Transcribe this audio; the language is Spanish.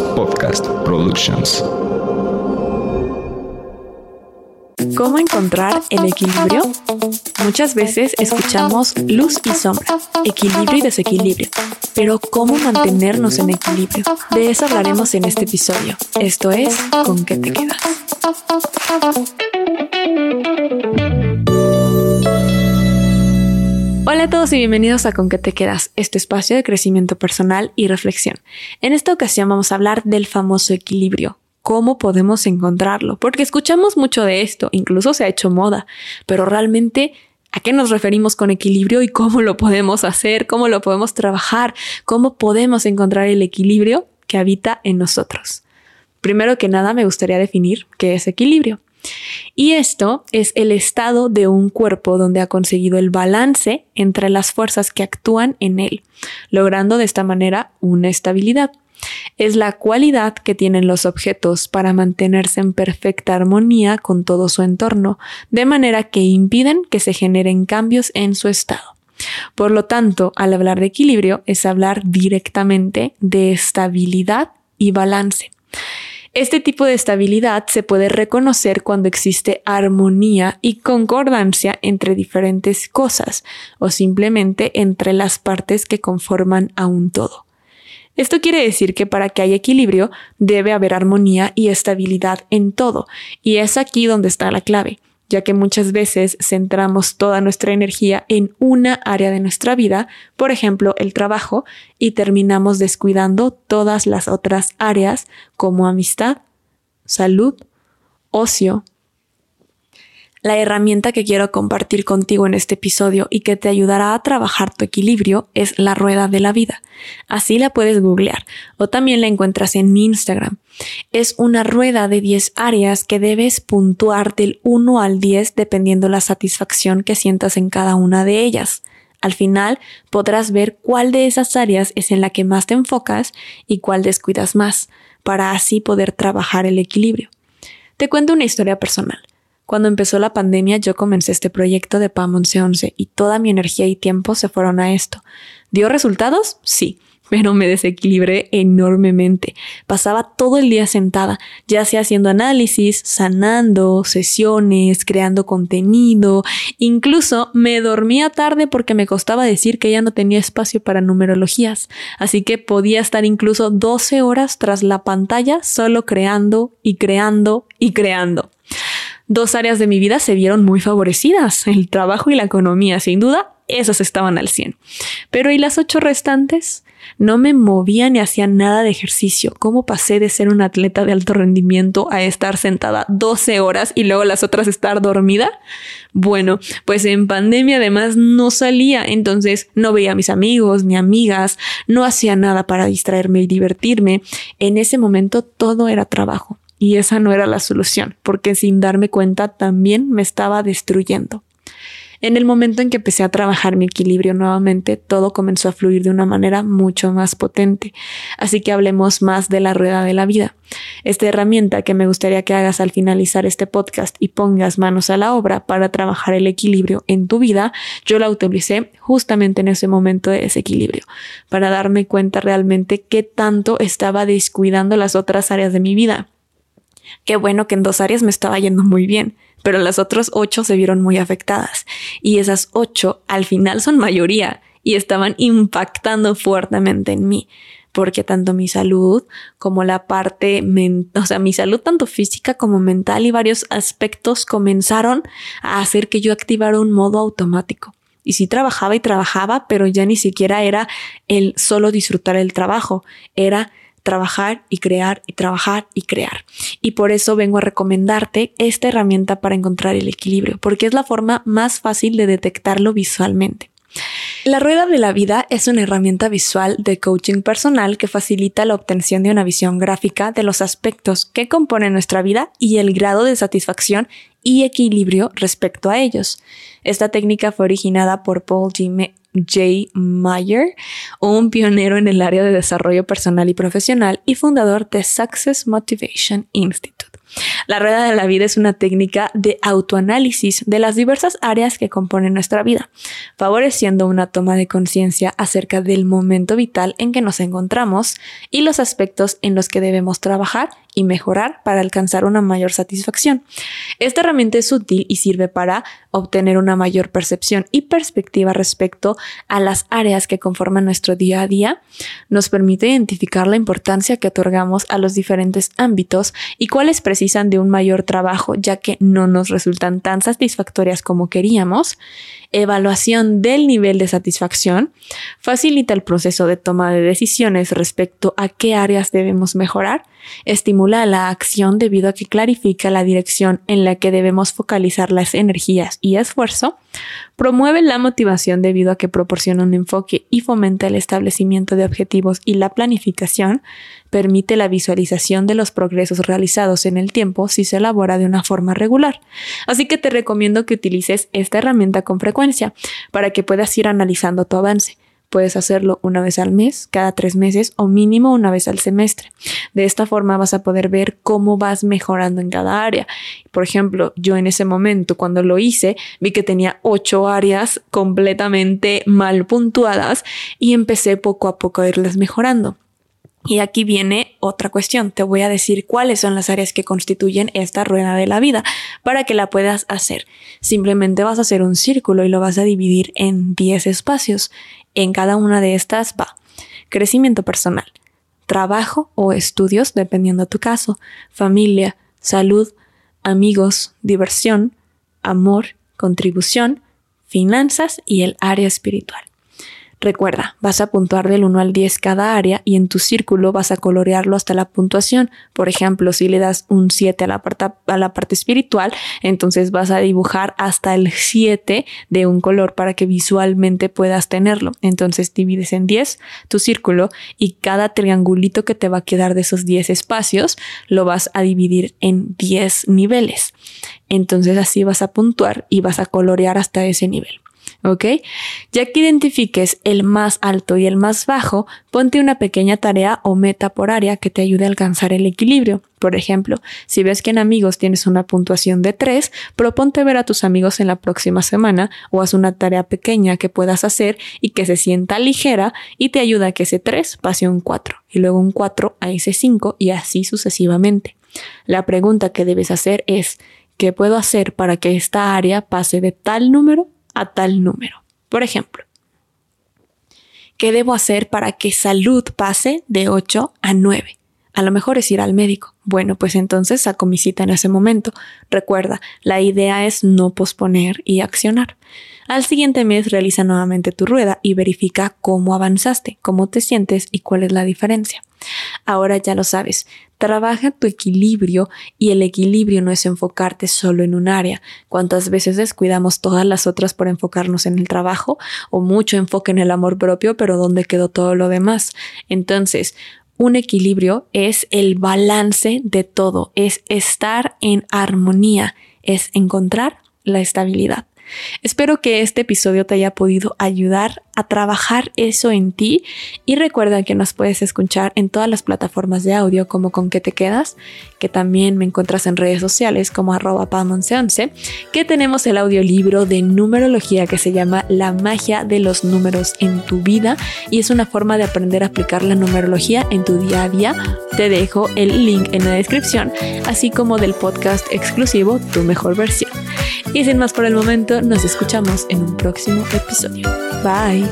Podcast Productions. ¿Cómo encontrar el equilibrio? Muchas veces escuchamos luz y sombra, equilibrio y desequilibrio, pero ¿cómo mantenernos en equilibrio? De eso hablaremos en este episodio. Esto es ¿Con qué te quedas? Hola a todos y bienvenidos a Con qué te quedas, este espacio de crecimiento personal y reflexión. En esta ocasión vamos a hablar del famoso equilibrio, cómo podemos encontrarlo, porque escuchamos mucho de esto, incluso se ha hecho moda, pero realmente ¿A qué nos referimos con equilibrio y cómo lo podemos hacer? ¿Cómo lo podemos trabajar? ¿Cómo podemos encontrar el equilibrio que habita en nosotros? Primero que nada, me gustaría definir qué es equilibrio. Y esto es el estado de un cuerpo donde ha conseguido el balance entre las fuerzas que actúan en él, logrando de esta manera una estabilidad es la cualidad que tienen los objetos para mantenerse en perfecta armonía con todo su entorno, de manera que impiden que se generen cambios en su estado. Por lo tanto, al hablar de equilibrio es hablar directamente de estabilidad y balance. Este tipo de estabilidad se puede reconocer cuando existe armonía y concordancia entre diferentes cosas o simplemente entre las partes que conforman a un todo. Esto quiere decir que para que haya equilibrio debe haber armonía y estabilidad en todo, y es aquí donde está la clave, ya que muchas veces centramos toda nuestra energía en una área de nuestra vida, por ejemplo el trabajo, y terminamos descuidando todas las otras áreas como amistad, salud, ocio, la herramienta que quiero compartir contigo en este episodio y que te ayudará a trabajar tu equilibrio es la rueda de la vida. Así la puedes googlear o también la encuentras en mi Instagram. Es una rueda de 10 áreas que debes puntuar del 1 al 10 dependiendo la satisfacción que sientas en cada una de ellas. Al final podrás ver cuál de esas áreas es en la que más te enfocas y cuál descuidas más, para así poder trabajar el equilibrio. Te cuento una historia personal. Cuando empezó la pandemia yo comencé este proyecto de PAM 1111 y toda mi energía y tiempo se fueron a esto. ¿Dio resultados? Sí, pero me desequilibré enormemente. Pasaba todo el día sentada, ya sea haciendo análisis, sanando, sesiones, creando contenido, incluso me dormía tarde porque me costaba decir que ya no tenía espacio para numerologías, así que podía estar incluso 12 horas tras la pantalla solo creando y creando y creando dos áreas de mi vida se vieron muy favorecidas, el trabajo y la economía, sin duda, esas estaban al 100. Pero ¿y las ocho restantes? No me movía ni hacía nada de ejercicio. ¿Cómo pasé de ser un atleta de alto rendimiento a estar sentada 12 horas y luego las otras estar dormida? Bueno, pues en pandemia además no salía, entonces no veía a mis amigos ni amigas, no hacía nada para distraerme y divertirme. En ese momento todo era trabajo. Y esa no era la solución, porque sin darme cuenta también me estaba destruyendo. En el momento en que empecé a trabajar mi equilibrio nuevamente, todo comenzó a fluir de una manera mucho más potente. Así que hablemos más de la rueda de la vida. Esta herramienta que me gustaría que hagas al finalizar este podcast y pongas manos a la obra para trabajar el equilibrio en tu vida, yo la utilicé justamente en ese momento de desequilibrio, para darme cuenta realmente qué tanto estaba descuidando las otras áreas de mi vida Qué bueno que en dos áreas me estaba yendo muy bien, pero las otras ocho se vieron muy afectadas. Y esas ocho al final son mayoría y estaban impactando fuertemente en mí porque tanto mi salud como la parte, o sea, mi salud tanto física como mental y varios aspectos comenzaron a hacer que yo activara un modo automático. Y sí trabajaba y trabajaba, pero ya ni siquiera era el solo disfrutar el trabajo, era trabajar y crear y trabajar y crear. Y por eso vengo a recomendarte esta herramienta para encontrar el equilibrio, porque es la forma más fácil de detectarlo visualmente. La rueda de la vida es una herramienta visual de coaching personal que facilita la obtención de una visión gráfica de los aspectos que componen nuestra vida y el grado de satisfacción y equilibrio respecto a ellos. Esta técnica fue originada por Paul. J. Meyer, un pionero en el área de desarrollo personal y profesional y fundador de Success Motivation Institute. La rueda de la vida es una técnica de autoanálisis de las diversas áreas que componen nuestra vida, favoreciendo una toma de conciencia acerca del momento vital en que nos encontramos y los aspectos en los que debemos trabajar y mejorar para alcanzar una mayor satisfacción. Esta herramienta es útil y sirve para obtener una mayor percepción y perspectiva respecto a las áreas que conforman nuestro día a día. Nos permite identificar la importancia que otorgamos a los diferentes ámbitos y cuáles precisan de un mayor trabajo ya que no nos resultan tan satisfactorias como queríamos evaluación del nivel de satisfacción, facilita el proceso de toma de decisiones respecto a qué áreas debemos mejorar, estimula la acción debido a que clarifica la dirección en la que debemos focalizar las energías y esfuerzo, promueve la motivación debido a que proporciona un enfoque y fomenta el establecimiento de objetivos y la planificación, permite la visualización de los progresos realizados en el tiempo si se elabora de una forma regular. Así que te recomiendo que utilices esta herramienta con frecuencia para que puedas ir analizando tu avance. Puedes hacerlo una vez al mes, cada tres meses o mínimo una vez al semestre. De esta forma vas a poder ver cómo vas mejorando en cada área. Por ejemplo, yo en ese momento cuando lo hice vi que tenía ocho áreas completamente mal puntuadas y empecé poco a poco a irlas mejorando. Y aquí viene otra cuestión. Te voy a decir cuáles son las áreas que constituyen esta rueda de la vida para que la puedas hacer. Simplemente vas a hacer un círculo y lo vas a dividir en 10 espacios. En cada una de estas va crecimiento personal, trabajo o estudios, dependiendo de tu caso, familia, salud, amigos, diversión, amor, contribución, finanzas y el área espiritual. Recuerda, vas a puntuar del 1 al 10 cada área y en tu círculo vas a colorearlo hasta la puntuación. Por ejemplo, si le das un 7 a la, parte, a la parte espiritual, entonces vas a dibujar hasta el 7 de un color para que visualmente puedas tenerlo. Entonces divides en 10 tu círculo y cada triangulito que te va a quedar de esos 10 espacios lo vas a dividir en 10 niveles. Entonces así vas a puntuar y vas a colorear hasta ese nivel. ¿Ok? Ya que identifiques el más alto y el más bajo, ponte una pequeña tarea o meta por área que te ayude a alcanzar el equilibrio. Por ejemplo, si ves que en amigos tienes una puntuación de 3, proponte ver a tus amigos en la próxima semana o haz una tarea pequeña que puedas hacer y que se sienta ligera y te ayuda a que ese 3 pase a un 4 y luego un 4 a ese 5 y así sucesivamente. La pregunta que debes hacer es, ¿qué puedo hacer para que esta área pase de tal número a tal número. Por ejemplo, ¿qué debo hacer para que salud pase de 8 a 9? A lo mejor es ir al médico. Bueno, pues entonces saco mi cita en ese momento. Recuerda, la idea es no posponer y accionar. Al siguiente mes realiza nuevamente tu rueda y verifica cómo avanzaste, cómo te sientes y cuál es la diferencia. Ahora ya lo sabes, trabaja tu equilibrio y el equilibrio no es enfocarte solo en un área. ¿Cuántas veces descuidamos todas las otras por enfocarnos en el trabajo o mucho enfoque en el amor propio, pero ¿dónde quedó todo lo demás? Entonces, un equilibrio es el balance de todo, es estar en armonía, es encontrar la estabilidad. Espero que este episodio te haya podido ayudar a trabajar eso en ti y recuerda que nos puedes escuchar en todas las plataformas de audio como con que te quedas, que también me encuentras en redes sociales como arroba 11 que tenemos el audiolibro de numerología que se llama La magia de los números en tu vida y es una forma de aprender a aplicar la numerología en tu día a día. Te dejo el link en la descripción, así como del podcast exclusivo Tu mejor versión. Y sin más por el momento, nos escuchamos en un próximo episodio. Bye.